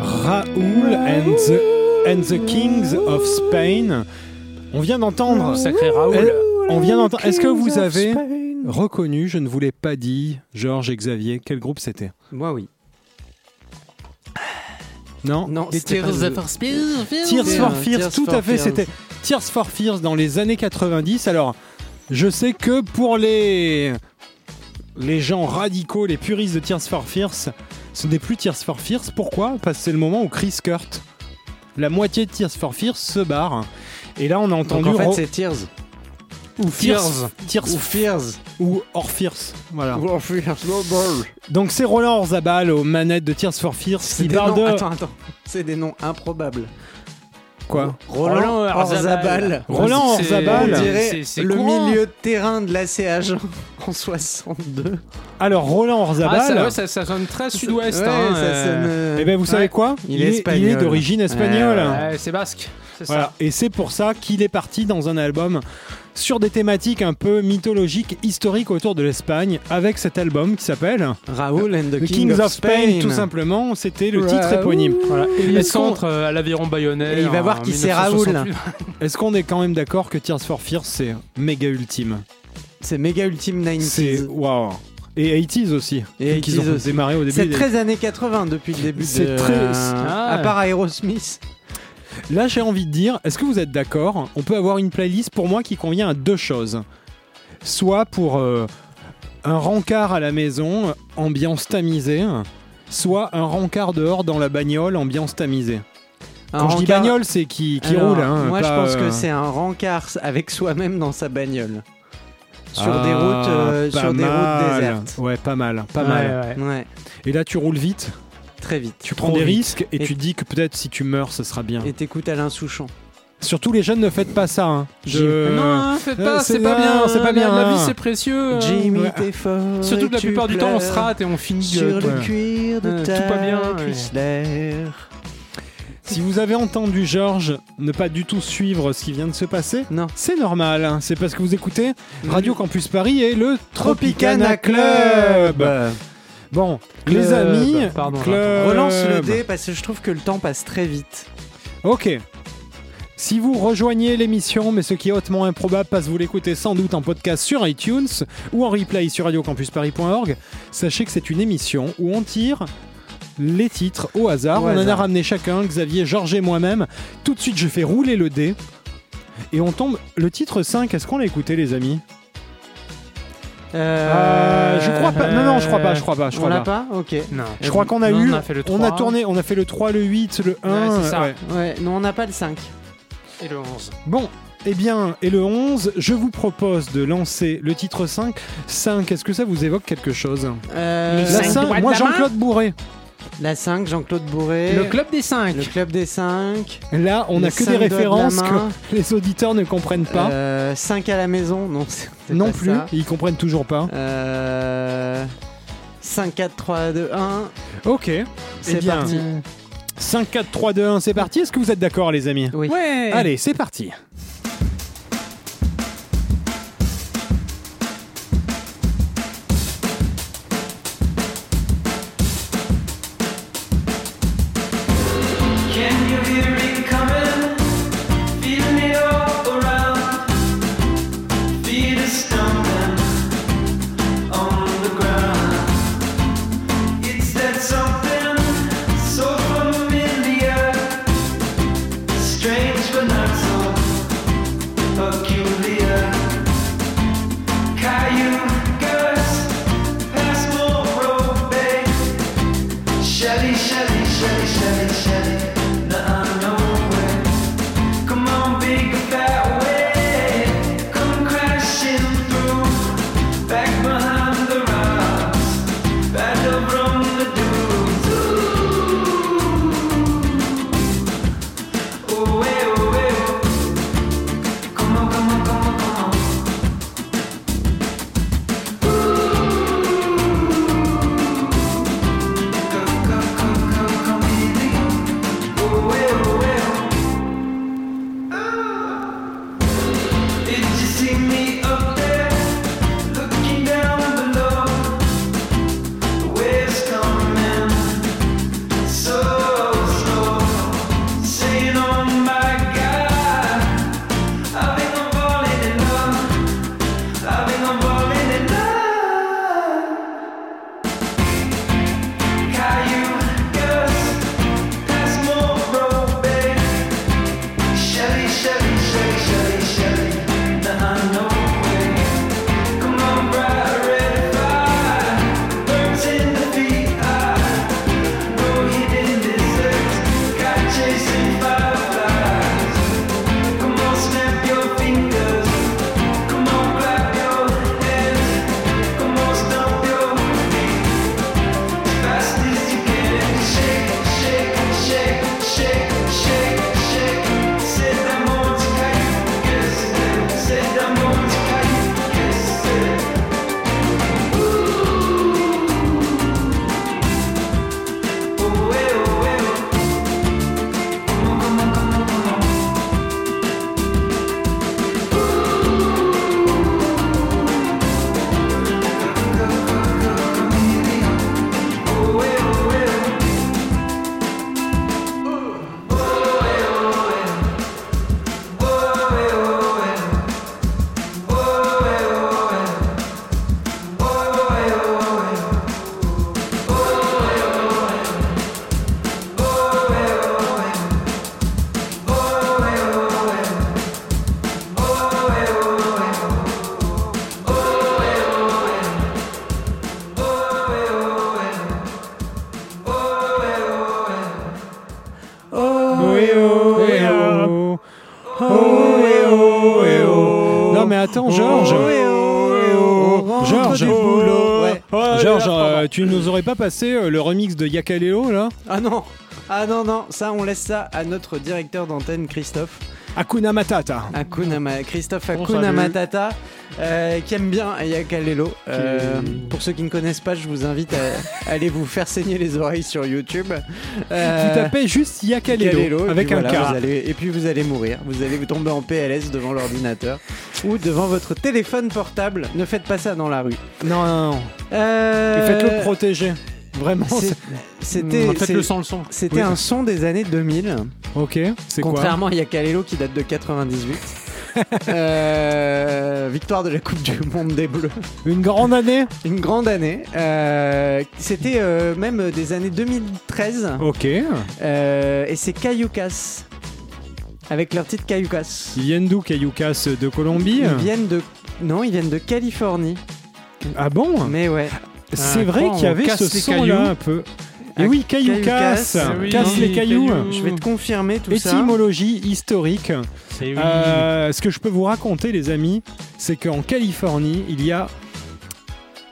Raoul and the, and the Kings of Spain. On vient d'entendre. Sacré Raoul. Eh, On vient d'entendre. Est-ce que vous avez reconnu, je ne vous l'ai pas dit, Georges et Xavier, quel groupe c'était? Moi, oui. Non? Non, Tears le- for Spears. Tears Tears for Fears, tout à fait, Fears. c'était Tears for Fears dans les années 90. Alors, je sais que pour les les gens radicaux, les puristes de Tears for Fears, ce n'est plus Tears for Fears. Pourquoi? Parce que c'est le moment où Chris Kurt, la moitié de Tears for Fears, se barre. Et là, on a Donc entendu en fait, c'est Tears. ou Fears. Tears Ou Fears. ou Orfears. Voilà. Ou Fears. Donc c'est Roland Orzabal aux manettes de Tears for Fears qui de Attends, attends. C'est des noms improbables. Quoi Roland Orzabal. Roland Orzabal. On dirait c'est le courant. milieu de terrain de l'ACH en 62. Alors Roland Ah, Orzabal. ça, ouais, ça, ça sonne très sud-ouest. Ouais, hein, euh, sonne, Eh ben vous savez Ouais. quoi? Il est est, espagnol. d'origine espagnole. C'est basque. C'est Voilà. ça. Et c'est pour ça qu'il est parti dans un album sur des thématiques un peu mythologiques, historiques autour de l'Espagne, avec cet album qui s'appelle Raoul and the, The Kings of Spain, tout simplement. C'était le titre éponyme. Voilà. Et il centre euh, à l'aviron bayonnais. Et il va voir qui c'est Raoul. 1968. Est-ce qu'on est quand même d'accord que Tears for Fears c'est méga ultime? C'est méga ultime C'est 90s. waouh. Et 80s aussi. Et qu'ils 80s ont aussi. démarré au début. C'est des- très années 80 depuis le début C'est de... très- Ah. À part Aerosmith. Là, j'ai envie de dire, est-ce que vous êtes d'accord On peut avoir une playlist pour moi qui convient à deux choses. Soit pour euh, un rencard à la maison, ambiance tamisée, soit un rencard dehors dans la bagnole, ambiance tamisée. Un Quand je dis bagnole, c'est qui, qui Alors, roule. hein, moi, pas, je pense euh, que c'est un rencard avec soi-même dans sa bagnole. Sur ah, des routes, euh, sur des routes désertes. Ouais, pas mal, pas Ouais, mal. ouais. Ouais, Et là, tu roules vite, très vite. tu Trop prends des vite. risques et, Et- tu dis que peut-être si tu meurs, ce sera bien. Et t'écoutes Alain Souchon. Surtout les jeunes, ne faites pas ça. hein. Je- Non, hein, faites euh, pas, c'est- c'est pas bien. c'est pas bien, La, hein. vie, c'est précieux. Jimmy, ouais. t'es fort. Surtout que la plupart du temps, on se rate et on finit Sur euh, le ouais. cuir de Euh, ta tout pas bien, ouais. Si vous avez entendu Georges ne pas du tout suivre ce qui vient de se passer, Non. c'est normal. hein. C'est parce que vous écoutez Radio Campus Paris et le Tropicana. Club. Bon, les amis, Pardon, club. Relance le dé parce que je trouve que le temps passe très vite. Ok. Si vous rejoignez l'émission, mais ce qui est hautement improbable parce que vous l'écoutez sans doute en podcast sur iTunes ou en replay sur radiocampusparis.org, sachez que c'est une émission où on tire les titres au hasard. Au on en a ramené chacun, Xavier, Georges et moi-même. Tout de suite, je fais rouler le dé. Et on tombe. Le titre 5, est-ce qu'on l'a écouté, les amis? Euh, Je crois pas. Non, non, je crois pas, je crois pas. Je On crois l'a pas. pas Ok. Non. Je crois qu'on a Non, eu. On a fait le 3. On a tourné, on a fait le 3, le 8, le 1. c'est ça. ouais. Ouais, non, on n'a pas le 5. Et le 11. Bon, eh bien, et le 11, je vous propose de lancer le titre 5. 5, est-ce que ça vous évoque quelque chose? Euh, La cinq 5, doigts de moi Jean-Claude Bourré. La 5, Jean-Claude Bourré. Le club des 5. Le club des 5. Là, on n'a que des références que les auditeurs ne comprennent pas. 5 à la maison, non, non pas plus, ça. ils comprennent toujours pas. Euh, 5, 4, 3, 2, 1. Ok, C'est Eh parti. 5, 4, 3, 2, 1, c'est parti. Est-ce que vous êtes d'accord, les amis? Oui. Ouais. Allez, c'est parti. Nous aurais pas passé euh, le remix de Yakalelo là? Ah non. Ah non, non, ça on laisse ça à notre directeur d'antenne Christophe. Akuna Matata. Akuna Ma- Christophe Akuna. Matata, euh, qui aime bien Yakalelo. Euh, pour ceux qui ne connaissent pas, je vous invite à aller vous faire saigner les oreilles sur YouTube. Euh, Vous tapez juste Yakalelo avec puis un voilà, K. vous allez- et puis vous allez mourir. Vous allez vous tomber en PLS devant l'ordinateur ou devant votre téléphone portable. Ne faites pas ça dans la rue. Non, non, non. Euh, Et faites-le protéger. Vraiment. C'était le le son. c'était Oui. un son des années 2000. Ok. C'est quoi Contrairement à Yakalelo qui date de 98. Euh, victoire de la Coupe du Monde des Bleus. Une grande année Une grande année. Euh, C'était euh, même des années 2013. Ok. Et c'est Cayucas. Avec leur titre Cayucas. Ils viennent d'où, Cayucas De Colombie Ils viennent de. Non, ils viennent de Californie. Ah bon? Mais ouais. C'est Ah, vrai quoi, qu'il y avait casse ce son-là cailloux un peu. Et Ah, oui, Cayucas. Oui, Casse les cailloux cailloux. Je vais te confirmer tout ça. Étymologie historique. C'est oui. Euh, ce que je peux vous raconter, les amis, c'est qu'en Californie, il y a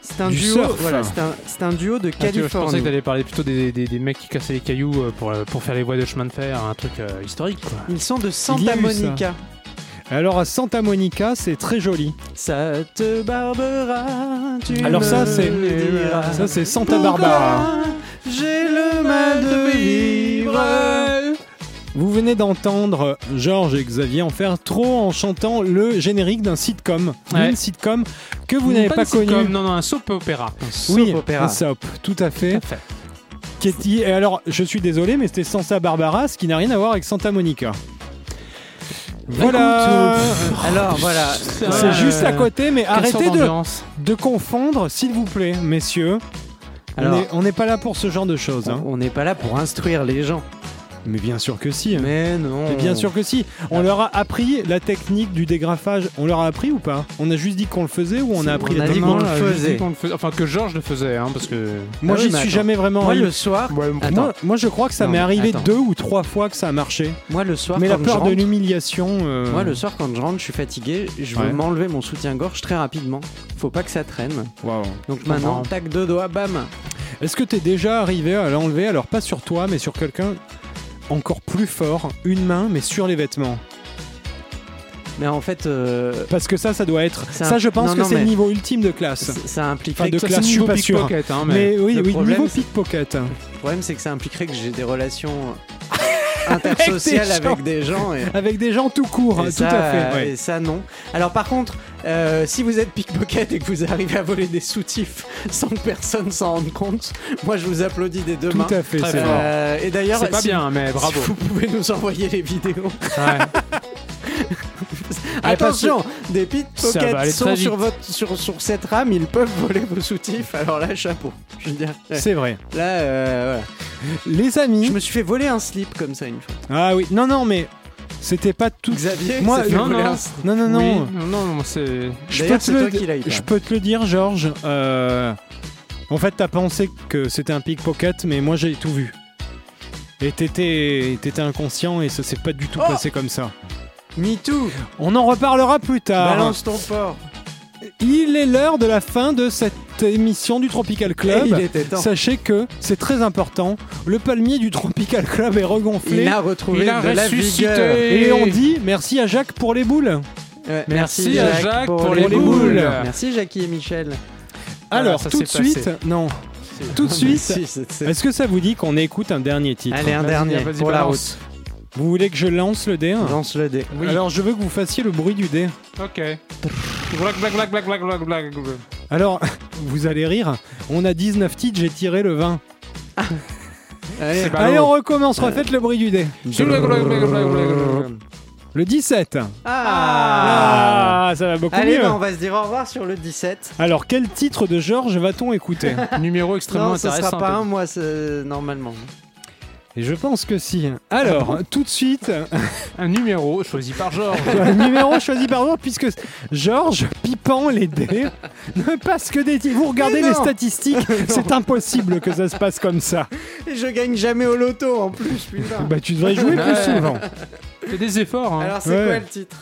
C'est un du duo. surf. Voilà, c'est un, c'est un duo de Ah, tu vois, je pensais Californie. que t'allais parler plutôt des, des, des mecs qui cassaient les cailloux euh, pour, euh, pour faire les voies de chemin de fer, un truc euh, historique quoi. Ils sont de Santa. Monica. Alors à Santa Monica, c'est très joli. Ça te barbera. Tu Alors ça, c'est ça c'est Santa Barbara. J'ai le mal de vivre? Vous venez d'entendre Georges et Xavier en faire trop en chantant le générique d'un sitcom, Ouais. une sitcom que vous n'avez pas, sitcom, connu. Non, non, un soap opéra. Oui, Soap opéra. un soap, tout à fait. Tout à fait. Qui est- et alors, je suis désolé, mais c'était Santa Barbara, ce qui n'a rien à voir avec Santa Monica. Voilà. Alors voilà. C'est juste à côté, mais arrêtez de, confondre, s'il vous plaît, messieurs. Alors- on est- on n'est pas là pour ce genre de choses. hein. On n'est pas là pour instruire les gens. Mais bien sûr que si. hein. Mais non. Mais bien sûr que si. On leur a appris la technique du dégrafage. On leur a appris ou pas? On a juste dit qu'on le faisait ou on a appris on a la dit technique qu'on le faisait. dis qu'on le faisait? Enfin, que Georges le faisait, hein, parce que. Moi, Ah oui, j'y suis attends. jamais vraiment Moi arrivé. le soir. Attends. Moi, moi, je crois que ça m'est arrivé attends. deux ou trois fois que ça a marché. Moi le soir. Mais la peur je de l'humiliation. euh, Moi le soir quand je rentre, je suis fatigué. Je veux Ouais. m'enlever mon soutien-gorge très rapidement. Faut pas que ça traîne. waouh. Donc maintenant, tac deux doigts, bam. Est-ce que t'es déjà arrivé à l'enlever? Alors pas sur toi, mais sur quelqu'un encore plus fort, une main, mais sur les vêtements. Mais en fait, euh, Parce que ça, ça doit être. Ça, je pense non, que c'est le niveau ultime de classe. ça impliquerait Enfin, de que classe, je suis pas sûr. pickpocket, hein, mais. Mais oui, le oui, problème, niveau pickpocket. le problème c'est que ça impliquerait que j'ai des relations intersociales Avec des gens. avec des gens. Et... Avec des gens tout court, Et hein, ça, tout à fait. ouais. Et ça, non. Alors, par contre, euh, si vous êtes pickpocket et que vous arrivez à voler des soutifs sans que personne s'en rende compte, moi, je vous applaudis des deux Tout mains. à fait, Très c'est. Euh, et d'ailleurs, C'est pas si- bien, mais bravo. si vous pouvez nous envoyer les vidéos. Ouais. Ah, Attention, des Ça va pickpockets sont sur, votre, sur, sur cette rame, ils peuvent voler vos soutifs. Alors là, chapeau. Je veux dire. C'est vrai. là, euh, voilà. Les amis. Je me suis fait voler un slip comme ça une fois. Ah oui, non, non, mais c'était pas tout. Xavier, Moi, non, voler non. un slip. Non, non, non. Oui, non, non, non, c'est. Je D'ailleurs, peux, c'est te toi le, qui l'as eu, je peux te le dire, Georges. euh, En fait, t'as pensé que c'était un pickpocket, mais moi j'ai tout vu. Et t'étais t'étais inconscient et ça s'est pas du tout Oh passé comme ça. Me too. On en reparlera plus tard. Balance ton porc. Il est l'heure de la fin de cette émission du Tropical Club. Et il était temps. Sachez que c'est très important. Le palmier du Tropical Club est regonflé. Il a retrouvé Il a de la vigueur. Et on dit merci à Jacques pour les boules. Ouais, Merci à Jacques pour les boules. boules. Merci Jackie et Michel. Alors, ça tout de passé. suite, non, tout de suite, Si, est-ce que ça vous dit qu'on écoute un dernier titre Allez, un dernier pour la balance. Vous voulez que je lance le dé hein? Lance le dé. Oui. Alors, je veux que vous fassiez le bruit du dé. Ok. Black, black, black, black, black, black, black. Alors, vous allez rire, on a 19 titres, j'ai tiré le 20. Allez, pas- on recommence, refaites le bruit du dé. Le 17. Ah, Ah, ça va beaucoup Allez, mieux. bah, on va se dire au revoir sur le 17. Alors, quel titre de Georges va-t-on écouter? Numéro extrêmement Non, ce intéressant. sera pas un mois c'est- normalement. Et je pense que si. Alors, tout de suite, Un numéro choisi par Georges. un numéro choisi par moi, puisque Georges, pipant les dés, ne passe que des titres. Vous regardez les statistiques, c'est impossible que ça se passe comme ça. Et je gagne jamais au loto en plus, putain. Bah, tu devrais jouer plus Ouais. souvent. Fais des efforts. Hein. Alors, c'est Ouais. quoi le titre?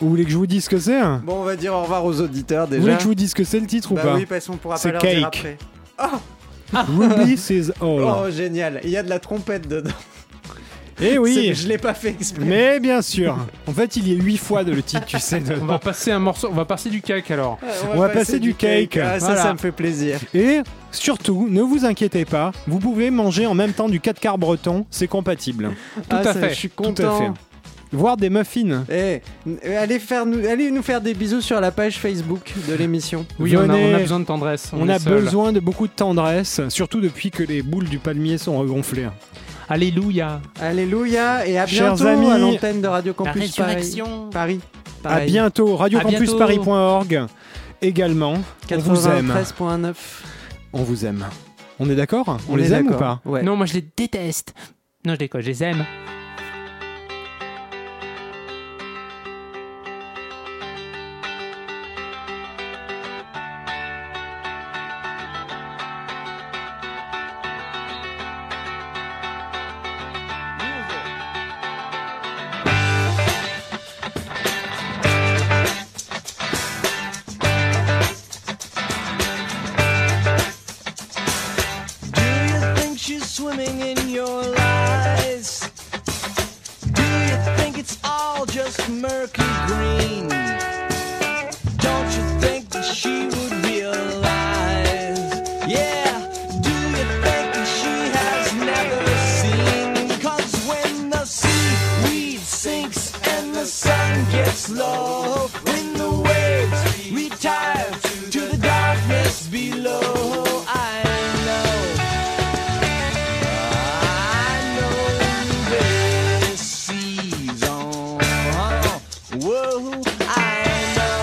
Vous voulez que je vous dise ce que c'est Vous Bon, on va dire au revoir aux auditeurs déjà. voulez que je vous dise ce que c'est le titre ou bah pas? oui, parce qu'on pourra C'est pas leur dire Cake. après. Ruby says all. Oh, génial. Il y a de la trompette dedans. Eh oui Je l'ai pas fait exprès. Mais bien sûr En fait, il y a 8 fois de le titre, tu sais. On dedans. va passer un morceau, on va passer du cake alors. On va passer du cake. Ah, ça, Voilà. ça me fait plaisir. Et surtout, ne vous inquiétez pas, vous pouvez manger en même temps du 4 quarts breton, c'est compatible. Tout à fait, Je suis Tout à content. fait. Voire des muffins. Eh, n- allez, faire nous, allez nous faire des bisous sur la page Facebook de l'émission. Oui, on a, Venez. on a besoin de tendresse. On, a seul. besoin de beaucoup de tendresse, surtout depuis que les boules du palmier sont regonflées. Alléluia. Alléluia et à Chers bientôt amis, à l'antenne de Radio La Campus Paris. Paris. À Pareil. bientôt, radiocampusparis.org également. On vous aime. 93.9. On vous aime. On est d'accord? On, les aime ou pas? Ouais. Non, moi je les déteste. Non, je déconne, je les aime. Whoa, I